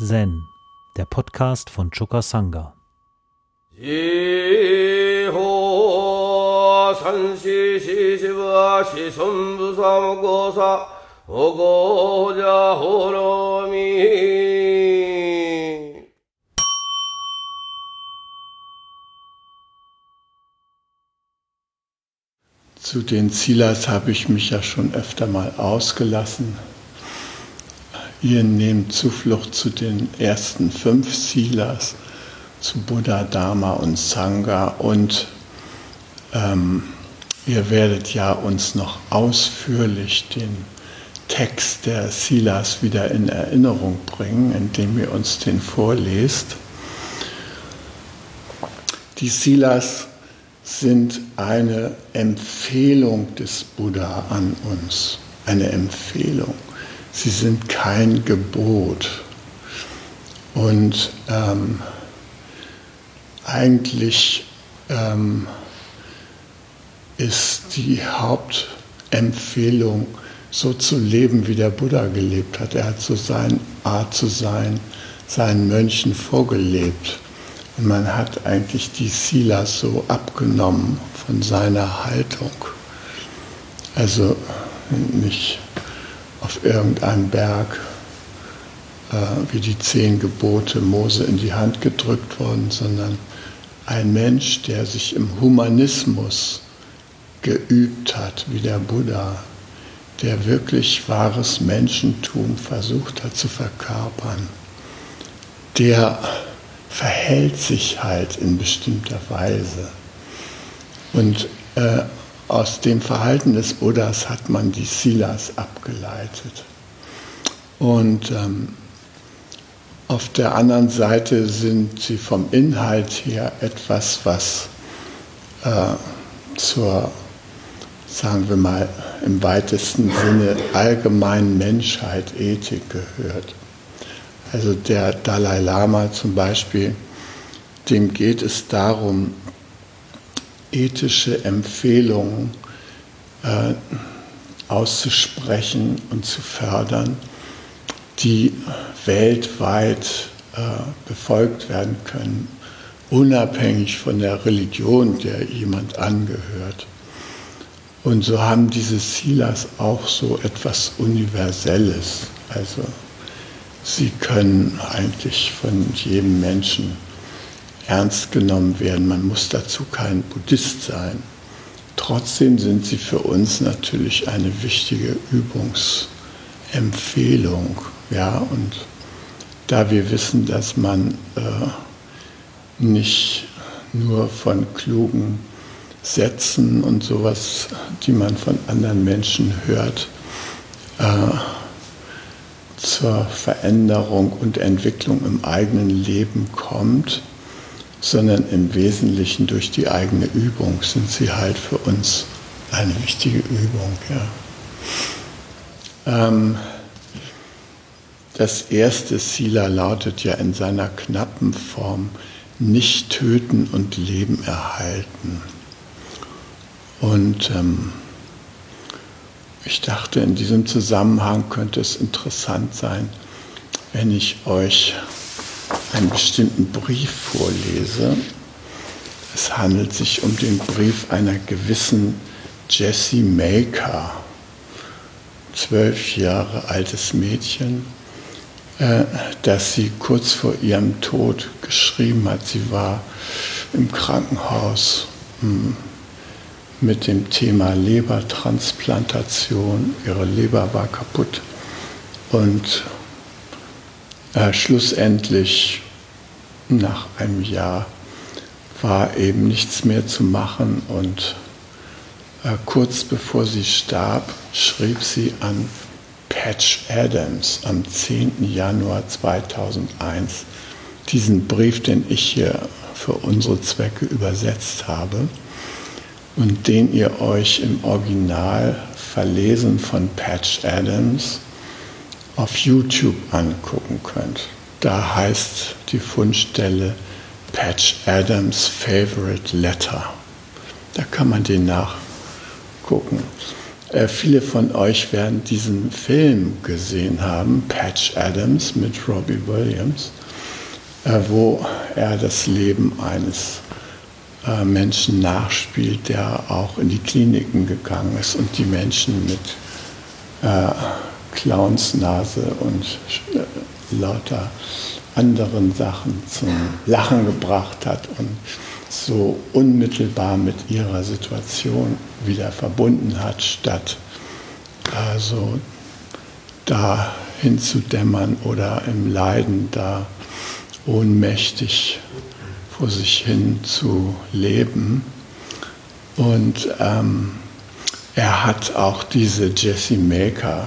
Zen, der Podcast von Choka Sangha. Zu den Silas habe ich mich ja schon öfter mal ausgelassen. Ihr nehmt Zuflucht zu den ersten fünf Silas, zu Buddha, Dharma und Sangha und ähm, ihr werdet ja uns noch ausführlich den Text der Silas wieder in Erinnerung bringen, indem ihr uns den vorlest. Die Silas sind eine Empfehlung des Buddha an uns, eine Empfehlung sie sind kein Gebot. Und ähm, eigentlich ähm, ist die Hauptempfehlung, so zu leben, wie der Buddha gelebt hat. Er hat so seine Art zu sein, seinen Mönchen vorgelebt. Und man hat eigentlich die Silas so abgenommen von seiner Haltung. Also nicht auf irgendeinem Berg äh, wie die zehn Gebote Mose in die Hand gedrückt worden, sondern ein Mensch, der sich im Humanismus geübt hat, wie der Buddha, der wirklich wahres Menschentum versucht hat zu verkörpern, der verhält sich halt in bestimmter Weise. Und äh, aus dem Verhalten des Buddhas hat man die Silas abgeleitet. Und ähm, auf der anderen Seite sind sie vom Inhalt her etwas, was äh, zur, sagen wir mal, im weitesten Sinne allgemeinen Menschheit, Ethik gehört. Also der Dalai Lama zum Beispiel, dem geht es darum, ethische Empfehlungen äh, auszusprechen und zu fördern, die weltweit äh, befolgt werden können, unabhängig von der Religion, der jemand angehört. Und so haben diese Silas auch so etwas Universelles. Also sie können eigentlich von jedem Menschen ernst genommen werden. Man muss dazu kein Buddhist sein. Trotzdem sind sie für uns natürlich eine wichtige Übungsempfehlung. Ja, und da wir wissen, dass man äh, nicht nur von klugen Sätzen und sowas, die man von anderen Menschen hört, äh, zur Veränderung und Entwicklung im eigenen Leben kommt, sondern im Wesentlichen durch die eigene Übung sind sie halt für uns eine wichtige Übung. Ja. Ähm, das erste Sila lautet ja in seiner knappen Form nicht töten und Leben erhalten. Und ähm, ich dachte, in diesem Zusammenhang könnte es interessant sein, wenn ich euch einen bestimmten Brief vorlese. Es handelt sich um den Brief einer gewissen Jessie Maker, zwölf Jahre altes Mädchen, äh, das sie kurz vor ihrem Tod geschrieben hat. Sie war im Krankenhaus hm, mit dem Thema Lebertransplantation. Ihre Leber war kaputt und äh, schlussendlich nach einem Jahr war eben nichts mehr zu machen und äh, kurz bevor sie starb, schrieb sie an Patch Adams am 10. Januar 2001 diesen Brief, den ich hier für unsere Zwecke übersetzt habe und den ihr euch im Original verlesen von Patch Adams auf YouTube angucken könnt. Da heißt die Fundstelle Patch Adams Favorite Letter. Da kann man den nachgucken. Äh, viele von euch werden diesen Film gesehen haben, Patch Adams mit Robbie Williams, äh, wo er das Leben eines äh, Menschen nachspielt, der auch in die Kliniken gegangen ist und die Menschen mit äh, Clownsnase und äh, lauter anderen Sachen zum Lachen gebracht hat und so unmittelbar mit ihrer Situation wieder verbunden hat, statt also da hinzudämmern oder im Leiden da ohnmächtig vor sich hin zu leben. Und ähm, er hat auch diese Jesse Maker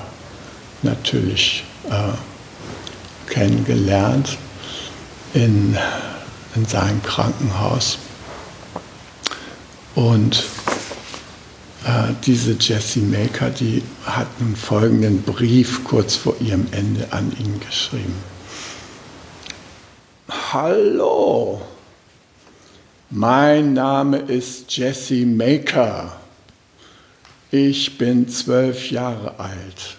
natürlich äh, kennengelernt in, in seinem Krankenhaus. Und äh, diese Jessie Maker, die hat einen folgenden Brief kurz vor ihrem Ende an ihn geschrieben. Hallo, mein Name ist Jesse Maker. Ich bin zwölf Jahre alt.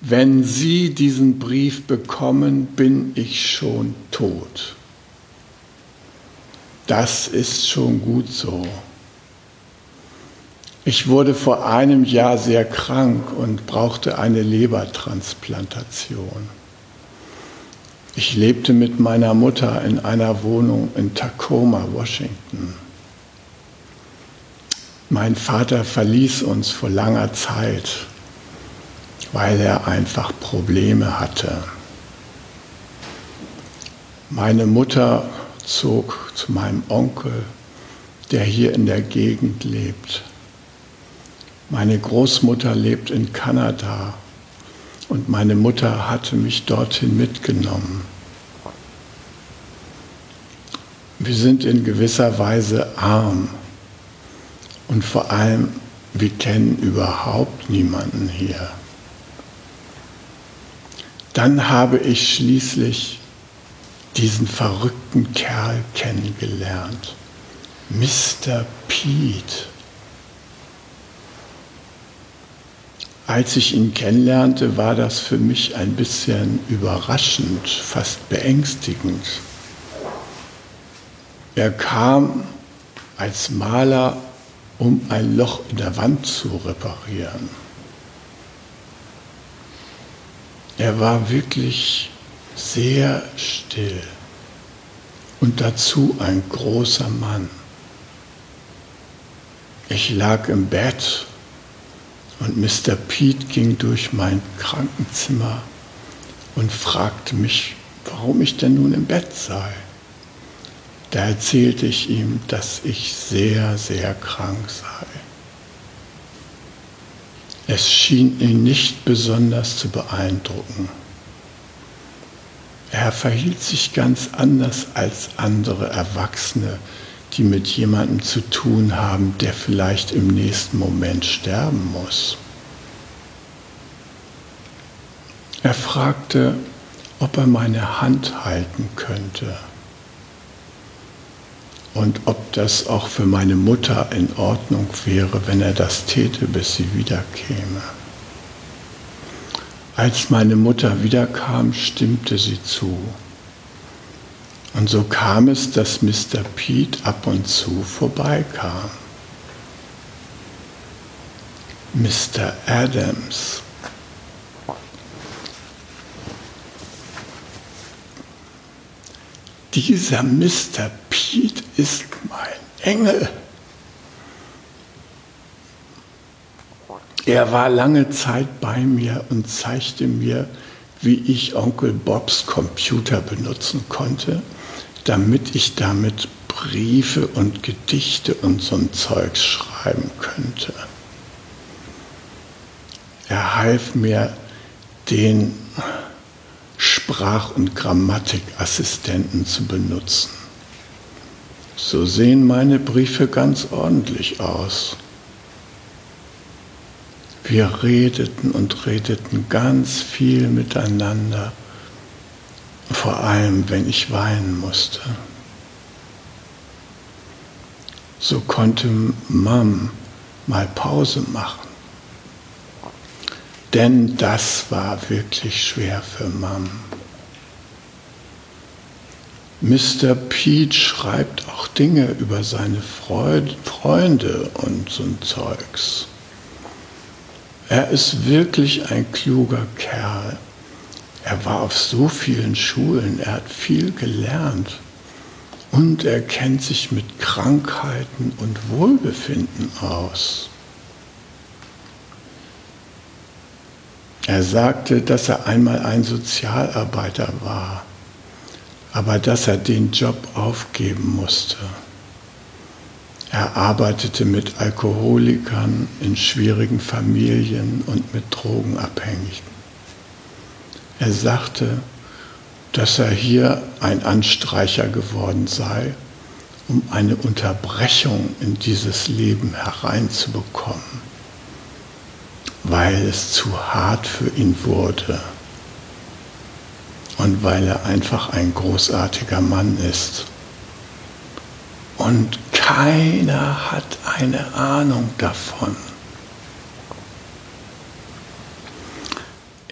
Wenn Sie diesen Brief bekommen, bin ich schon tot. Das ist schon gut so. Ich wurde vor einem Jahr sehr krank und brauchte eine Lebertransplantation. Ich lebte mit meiner Mutter in einer Wohnung in Tacoma, Washington. Mein Vater verließ uns vor langer Zeit, weil er einfach Probleme hatte. Meine Mutter zog zu meinem Onkel, der hier in der Gegend lebt. Meine Großmutter lebt in Kanada und meine Mutter hatte mich dorthin mitgenommen. Wir sind in gewisser Weise arm und vor allem, wir kennen überhaupt niemanden hier. Dann habe ich schließlich diesen verrückten Kerl kennengelernt, Mr. Pete. Als ich ihn kennenlernte, war das für mich ein bisschen überraschend, fast beängstigend. Er kam als Maler, um ein Loch in der Wand zu reparieren. Er war wirklich sehr still und dazu ein großer Mann. Ich lag im Bett und Mr. Pete ging durch mein Krankenzimmer und fragte mich, warum ich denn nun im Bett sei. Da erzählte ich ihm, dass ich sehr, sehr krank sei. Es schien ihn nicht besonders zu beeindrucken. Er verhielt sich ganz anders als andere Erwachsene, die mit jemandem zu tun haben, der vielleicht im nächsten Moment sterben muss. Er fragte, ob er meine Hand halten könnte und ob das auch für meine Mutter in Ordnung wäre, wenn er das täte, bis sie wiederkäme. Als meine Mutter wiederkam, stimmte sie zu. Und so kam es, dass Mr. Pete ab und zu vorbeikam. Mr. Adams. Dieser Mr. Pete ist mein Engel. Er war lange Zeit bei mir und zeigte mir, wie ich Onkel Bobs Computer benutzen konnte damit ich damit Briefe und Gedichte und so ein Zeugs schreiben könnte. Er half mir, den Sprach- und Grammatikassistenten zu benutzen. So sehen meine Briefe ganz ordentlich aus. Wir redeten und redeten ganz viel miteinander vor allem wenn ich weinen musste. So konnte Mom mal Pause machen. Denn das war wirklich schwer für Mom. Mr. Pete schreibt auch Dinge über seine Freunde und so ein Zeugs. Er ist wirklich ein kluger Kerl. Er war auf so vielen Schulen, er hat viel gelernt und er kennt sich mit Krankheiten und Wohlbefinden aus. Er sagte, dass er einmal ein Sozialarbeiter war, aber dass er den Job aufgeben musste. Er arbeitete mit Alkoholikern in schwierigen Familien und mit Drogenabhängigen. Er sagte, dass er hier ein Anstreicher geworden sei, um eine Unterbrechung in dieses Leben hereinzubekommen, weil es zu hart für ihn wurde und weil er einfach ein großartiger Mann ist. Und keiner hat eine Ahnung davon.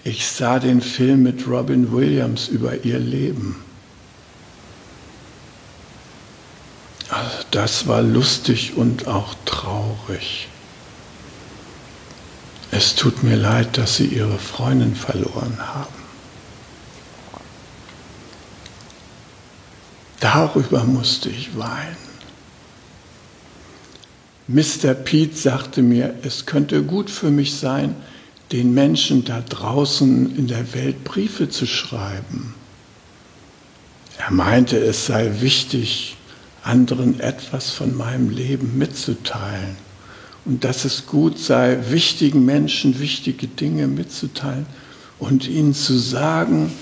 Ich sah den Film mit Robin Williams über ihr Leben. Also das war lustig und auch traurig. Es tut mir leid, dass Sie Ihre Freundin verloren haben. Darüber musste ich weinen. Mr. Pete sagte mir, es könnte gut für mich sein, den Menschen da draußen in der Welt Briefe zu schreiben. Er meinte, es sei wichtig, anderen etwas von meinem Leben mitzuteilen und dass es gut sei, wichtigen Menschen wichtige Dinge mitzuteilen und ihnen zu sagen,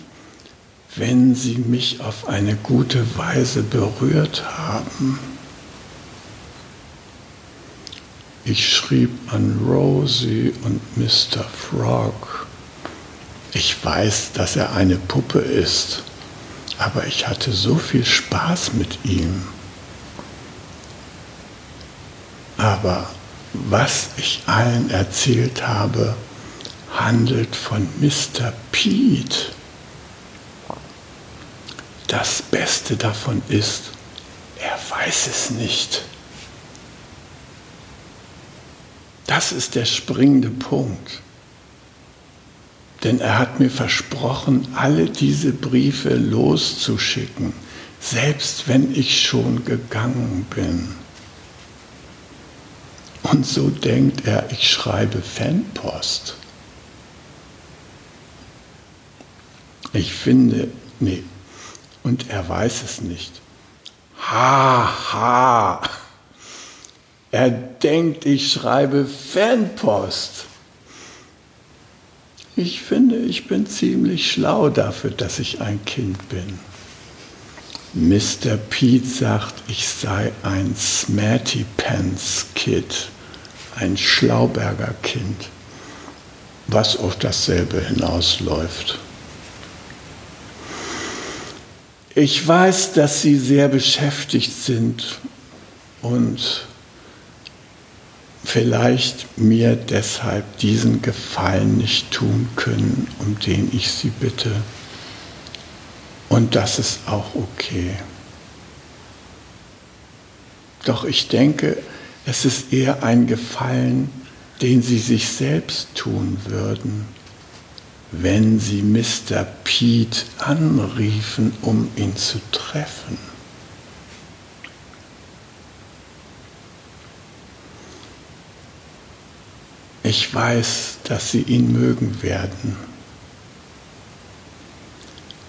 wenn sie mich auf eine gute Weise berührt haben. Ich schrieb an Rosie und Mr. Frog. Ich weiß, dass er eine Puppe ist, aber ich hatte so viel Spaß mit ihm. Aber was ich allen erzählt habe, handelt von Mr. Pete. Das Beste davon ist, er weiß es nicht. Das ist der springende Punkt. Denn er hat mir versprochen, alle diese Briefe loszuschicken, selbst wenn ich schon gegangen bin. Und so denkt er, ich schreibe Fanpost. Ich finde, nee, und er weiß es nicht. Ha, ha. Er denkt, ich schreibe Fanpost. Ich finde, ich bin ziemlich schlau dafür, dass ich ein Kind bin. Mr. Pete sagt, ich sei ein Smarty Pants Kid, ein Schlauberger Kind, was auf dasselbe hinausläuft. Ich weiß, dass Sie sehr beschäftigt sind und vielleicht mir deshalb diesen Gefallen nicht tun können, um den ich Sie bitte. Und das ist auch okay. Doch ich denke, es ist eher ein Gefallen, den Sie sich selbst tun würden, wenn Sie Mr. Pete anriefen, um ihn zu treffen. Ich weiß, dass Sie ihn mögen werden.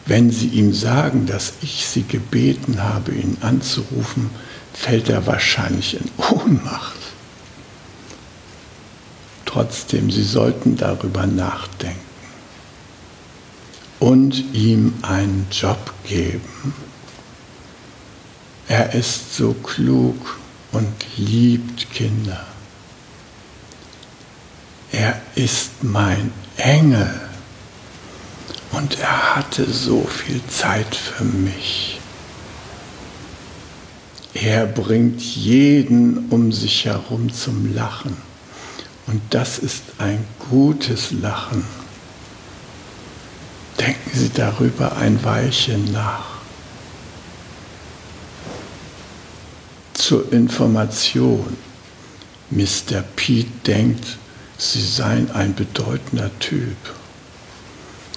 Wenn Sie ihm sagen, dass ich Sie gebeten habe, ihn anzurufen, fällt er wahrscheinlich in Ohnmacht. Trotzdem, Sie sollten darüber nachdenken und ihm einen Job geben. Er ist so klug und liebt Kinder. Er ist mein Engel und er hatte so viel Zeit für mich. Er bringt jeden um sich herum zum Lachen. Und das ist ein gutes Lachen. Denken Sie darüber ein Weilchen nach. Zur Information. Mr. Pete denkt, Sie seien ein bedeutender Typ.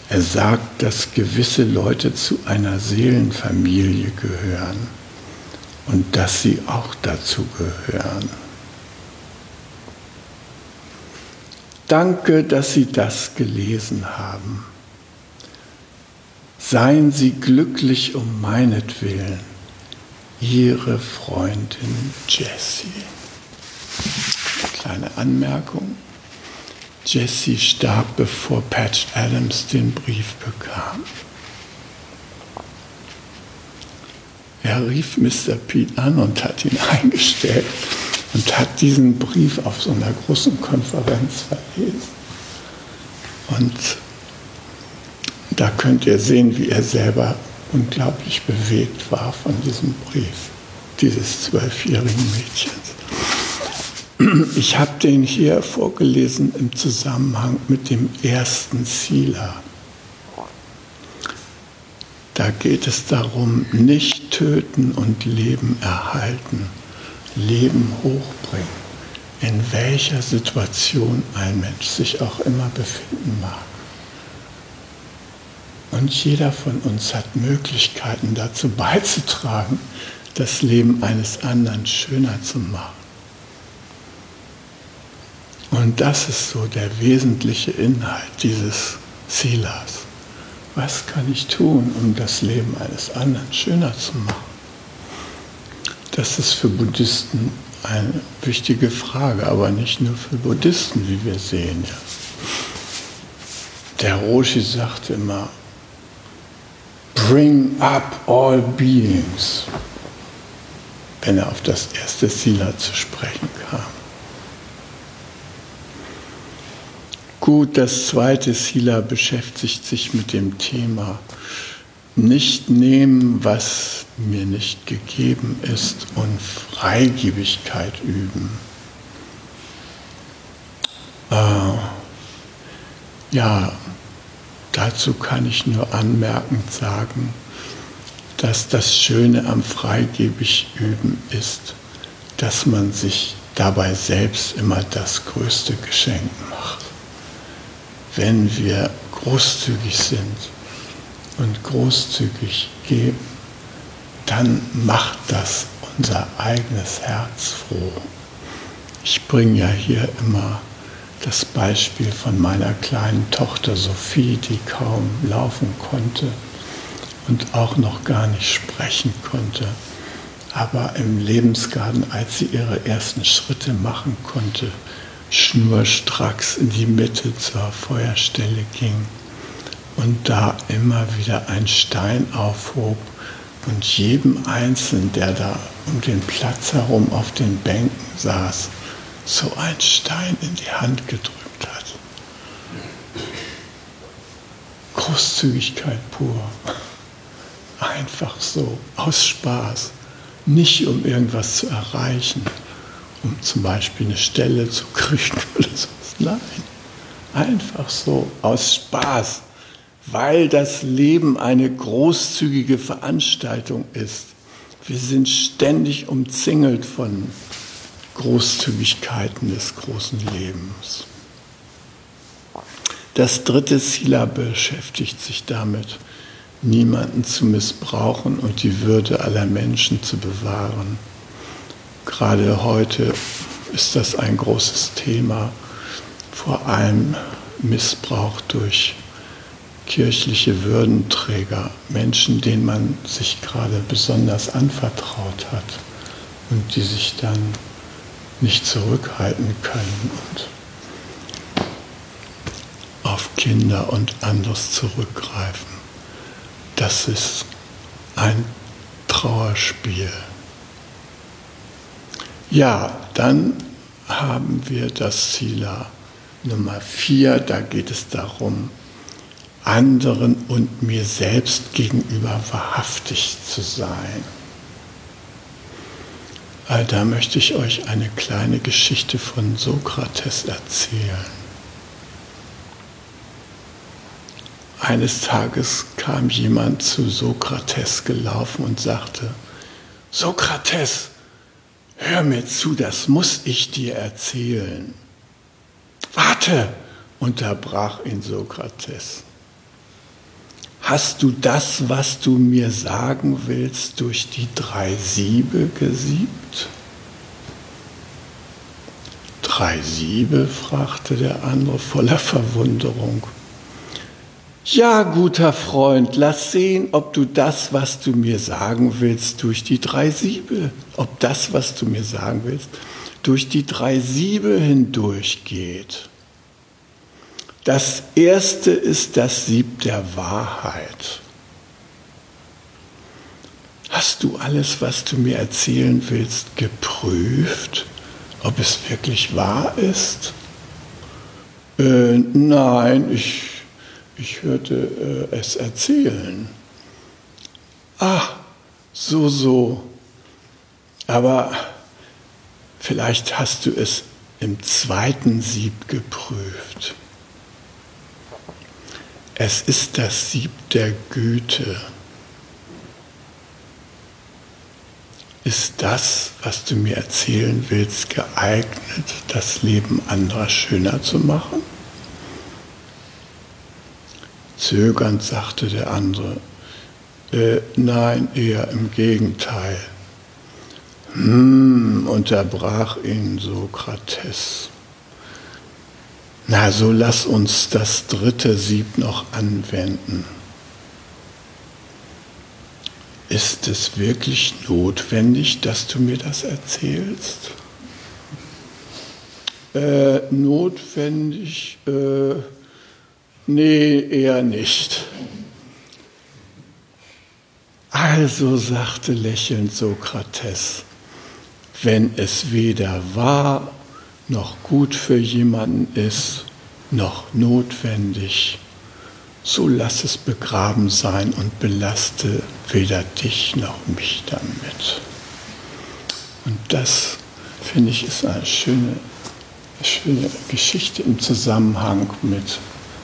Er sagt, dass gewisse Leute zu einer Seelenfamilie gehören und dass sie auch dazu gehören. Danke, dass Sie das gelesen haben. Seien Sie glücklich um meinetwillen. Ihre Freundin Jessie. Kleine Anmerkung. Jessie starb, bevor Patch Adams den Brief bekam. Er rief Mr. Pete an und hat ihn eingestellt und hat diesen Brief auf so einer großen Konferenz verlesen. Und da könnt ihr sehen, wie er selber unglaublich bewegt war von diesem Brief dieses zwölfjährigen Mädchens. Ich habe den hier vorgelesen im Zusammenhang mit dem ersten Sila. Da geht es darum, nicht töten und Leben erhalten. Leben hochbringen, in welcher Situation ein Mensch sich auch immer befinden mag. Und jeder von uns hat Möglichkeiten dazu beizutragen, das Leben eines anderen schöner zu machen. Und das ist so der wesentliche Inhalt dieses Silas. Was kann ich tun, um das Leben eines anderen schöner zu machen? Das ist für Buddhisten eine wichtige Frage, aber nicht nur für Buddhisten, wie wir sehen. Der Roshi sagte immer, bring up all beings, wenn er auf das erste Sila zu sprechen kam. Gut, das zweite Sila beschäftigt sich mit dem Thema nicht nehmen, was mir nicht gegeben ist und Freigebigkeit üben. Äh, ja, dazu kann ich nur anmerkend sagen, dass das Schöne am freigebig üben ist, dass man sich dabei selbst immer das größte Geschenk macht. Wenn wir großzügig sind, und großzügig geben, dann macht das unser eigenes Herz froh. Ich bringe ja hier immer das Beispiel von meiner kleinen Tochter Sophie, die kaum laufen konnte und auch noch gar nicht sprechen konnte. Aber im Lebensgarten, als sie ihre ersten Schritte machen konnte, schnurstracks in die Mitte zur Feuerstelle ging und da immer wieder ein Stein aufhob und jedem Einzelnen, der da um den Platz herum auf den Bänken saß, so ein Stein in die Hand gedrückt hat. Großzügigkeit pur. Einfach so, aus Spaß. Nicht um irgendwas zu erreichen, um zum Beispiel eine Stelle zu kriegen oder so. Nein, einfach so, aus Spaß weil das Leben eine großzügige Veranstaltung ist. Wir sind ständig umzingelt von Großzügigkeiten des großen Lebens. Das dritte Sila beschäftigt sich damit, niemanden zu missbrauchen und die Würde aller Menschen zu bewahren. Gerade heute ist das ein großes Thema, vor allem Missbrauch durch kirchliche Würdenträger, Menschen, denen man sich gerade besonders anvertraut hat und die sich dann nicht zurückhalten können und auf Kinder und anderes zurückgreifen. Das ist ein Trauerspiel. Ja, dann haben wir das Sila Nummer 4, da geht es darum, anderen und mir selbst gegenüber wahrhaftig zu sein. Da möchte ich euch eine kleine Geschichte von Sokrates erzählen. Eines Tages kam jemand zu Sokrates gelaufen und sagte, Sokrates, hör mir zu, das muss ich dir erzählen. Warte, unterbrach ihn Sokrates. Hast du das, was du mir sagen willst, durch die drei Siebe gesiebt? Drei Siebe? fragte der andere voller Verwunderung. Ja, guter Freund, lass sehen, ob du das, was du mir sagen willst, durch die drei Siebe, ob das, was du mir sagen willst, durch die drei Siebe hindurchgeht. Das erste ist das Sieb der Wahrheit. Hast du alles, was du mir erzählen willst, geprüft, ob es wirklich wahr ist? Äh, nein, ich ich hörte äh, es erzählen. Ah, so, so. Aber vielleicht hast du es im zweiten Sieb geprüft. Es ist das Sieb der Güte. Ist das, was du mir erzählen willst, geeignet, das Leben anderer schöner zu machen? Zögernd sagte der andere, äh, nein, eher im Gegenteil. Hm, unterbrach ihn Sokrates. Na, so lass uns das dritte Sieb noch anwenden. Ist es wirklich notwendig, dass du mir das erzählst? Äh, notwendig, äh, Nee, eher nicht. Also sagte lächelnd Sokrates, wenn es weder wahr noch gut für jemanden ist, noch notwendig, so lass es begraben sein und belaste weder dich noch mich damit. Und das, finde ich, ist eine schöne, schöne Geschichte im Zusammenhang mit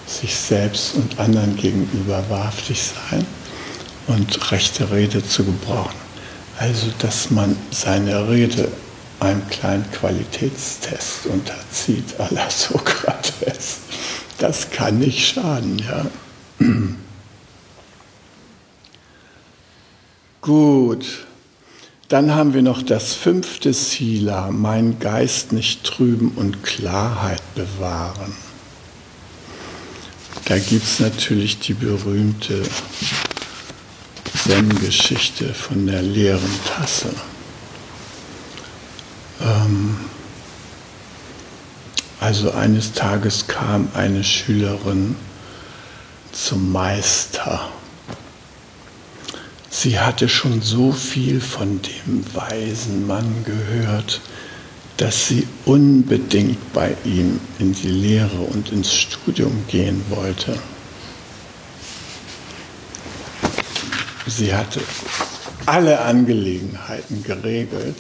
sich selbst und anderen gegenüber wahrhaftig sein und rechte Rede zu gebrauchen. Also, dass man seine Rede einem kleinen Qualitätstest unterzieht, à la Sokrates. Das kann nicht schaden, ja. Gut, dann haben wir noch das fünfte Sila, mein Geist nicht trüben und Klarheit bewahren. Da gibt es natürlich die berühmte Zen-Geschichte von der leeren Tasse. Ähm, also eines Tages kam eine Schülerin zum Meister. Sie hatte schon so viel von dem weisen Mann gehört, dass sie unbedingt bei ihm in die Lehre und ins Studium gehen wollte. Sie hatte alle Angelegenheiten geregelt,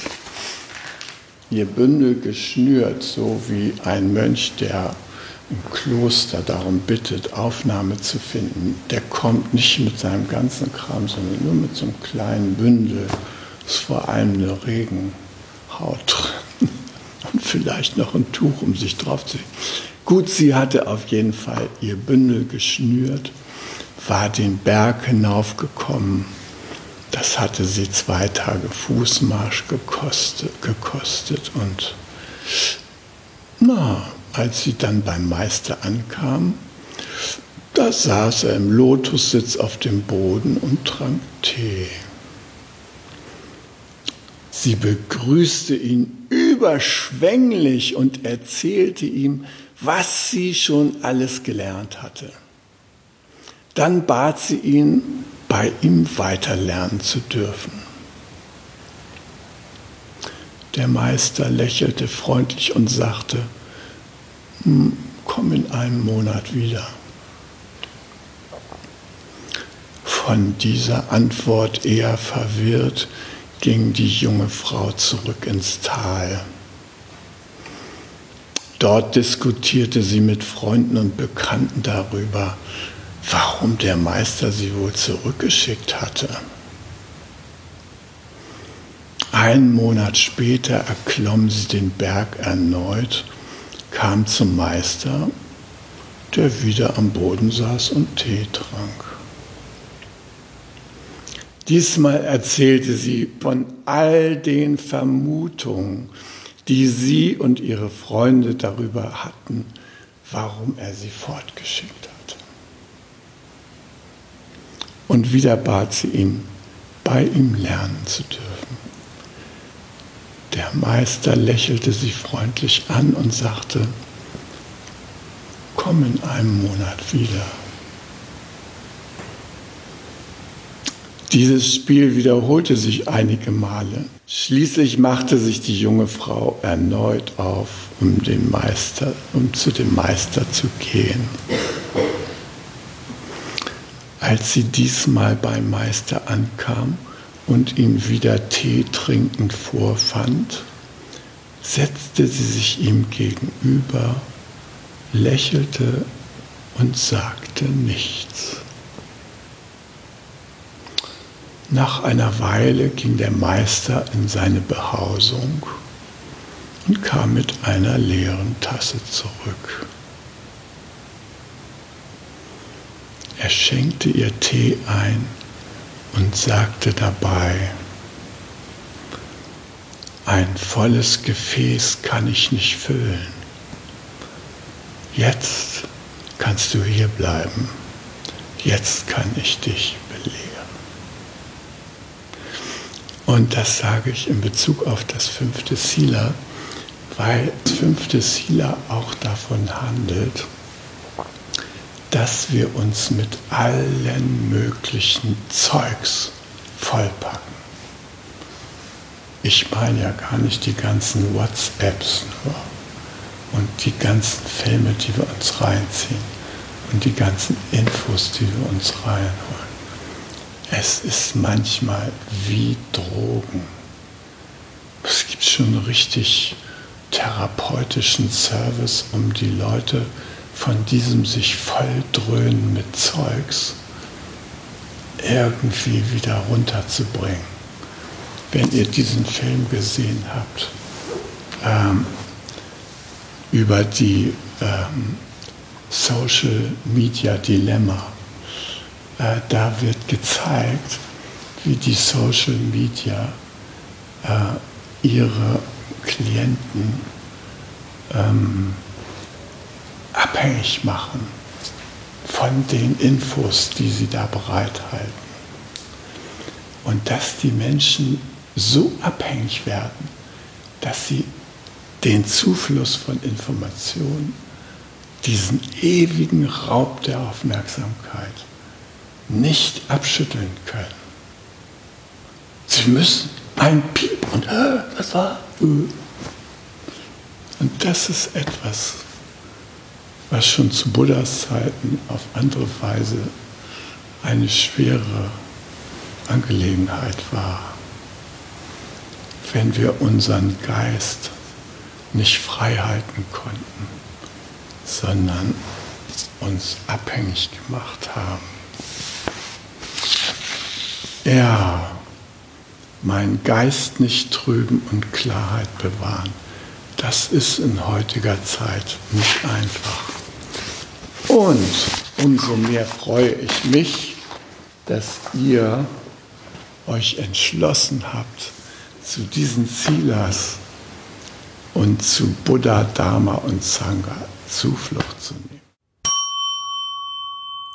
ihr Bündel geschnürt, so wie ein Mönch, der im Kloster darum bittet, Aufnahme zu finden. Der kommt nicht mit seinem ganzen Kram, sondern nur mit so einem kleinen Bündel. Ist vor allem eine Regenhaut drin und vielleicht noch ein Tuch, um sich drauf zu. Gut, sie hatte auf jeden Fall ihr Bündel geschnürt, war den Berg hinaufgekommen. Das hatte sie zwei Tage Fußmarsch gekostet, gekostet und na, als sie dann beim Meister ankam, da saß er im Lotussitz auf dem Boden und trank Tee. Sie begrüßte ihn überschwänglich und erzählte ihm, was sie schon alles gelernt hatte. Dann bat sie ihn, bei ihm weiterlernen zu dürfen. Der Meister lächelte freundlich und sagte, hm, komm in einem Monat wieder. Von dieser Antwort eher verwirrt, ging die junge Frau zurück ins Tal. Dort diskutierte sie mit Freunden und Bekannten darüber, warum der Meister sie wohl zurückgeschickt hatte. Ein Monat später erklomm sie den Berg erneut, kam zum Meister, der wieder am Boden saß und Tee trank. Diesmal erzählte sie von all den Vermutungen, die sie und ihre Freunde darüber hatten, warum er sie fortgeschickt hatte. Und wieder bat sie ihn, bei ihm lernen zu dürfen. Der Meister lächelte sie freundlich an und sagte, komm in einem Monat wieder. Dieses Spiel wiederholte sich einige Male. Schließlich machte sich die junge Frau erneut auf, um, den Meister, um zu dem Meister zu gehen. Als sie diesmal beim Meister ankam und ihn wieder Tee trinkend vorfand, setzte sie sich ihm gegenüber, lächelte und sagte nichts. Nach einer Weile ging der Meister in seine Behausung und kam mit einer leeren Tasse zurück. Er schenkte ihr Tee ein und sagte dabei, ein volles Gefäß kann ich nicht füllen. Jetzt kannst du hier bleiben. Jetzt kann ich dich belehren. Und das sage ich in Bezug auf das fünfte Sila, weil das fünfte Sila auch davon handelt, dass wir uns mit allen möglichen Zeugs vollpacken. Ich meine ja gar nicht die ganzen WhatsApps nur und die ganzen Filme, die wir uns reinziehen und die ganzen Infos, die wir uns reinholen. Es ist manchmal wie Drogen. Es gibt schon richtig therapeutischen Service, um die Leute von diesem sich volldröhnen mit Zeugs irgendwie wieder runterzubringen. Wenn ihr diesen Film gesehen habt, ähm, über die ähm, Social Media Dilemma, äh, da wird gezeigt, wie die Social Media äh, ihre Klienten ähm, abhängig machen von den Infos, die sie da bereithalten. Und dass die Menschen so abhängig werden, dass sie den Zufluss von Informationen, diesen ewigen Raub der Aufmerksamkeit nicht abschütteln können. Sie müssen ein Piep und äh, was war? Und das ist etwas, was schon zu Buddhas Zeiten auf andere Weise eine schwere Angelegenheit war. Wenn wir unseren Geist nicht frei halten konnten, sondern uns abhängig gemacht haben. Ja, mein Geist nicht trüben und Klarheit bewahren. Das ist in heutiger Zeit nicht einfach. Und umso mehr freue ich mich, dass ihr euch entschlossen habt, zu diesen Zilas und zu Buddha, Dharma und Sangha Zuflucht zu nehmen.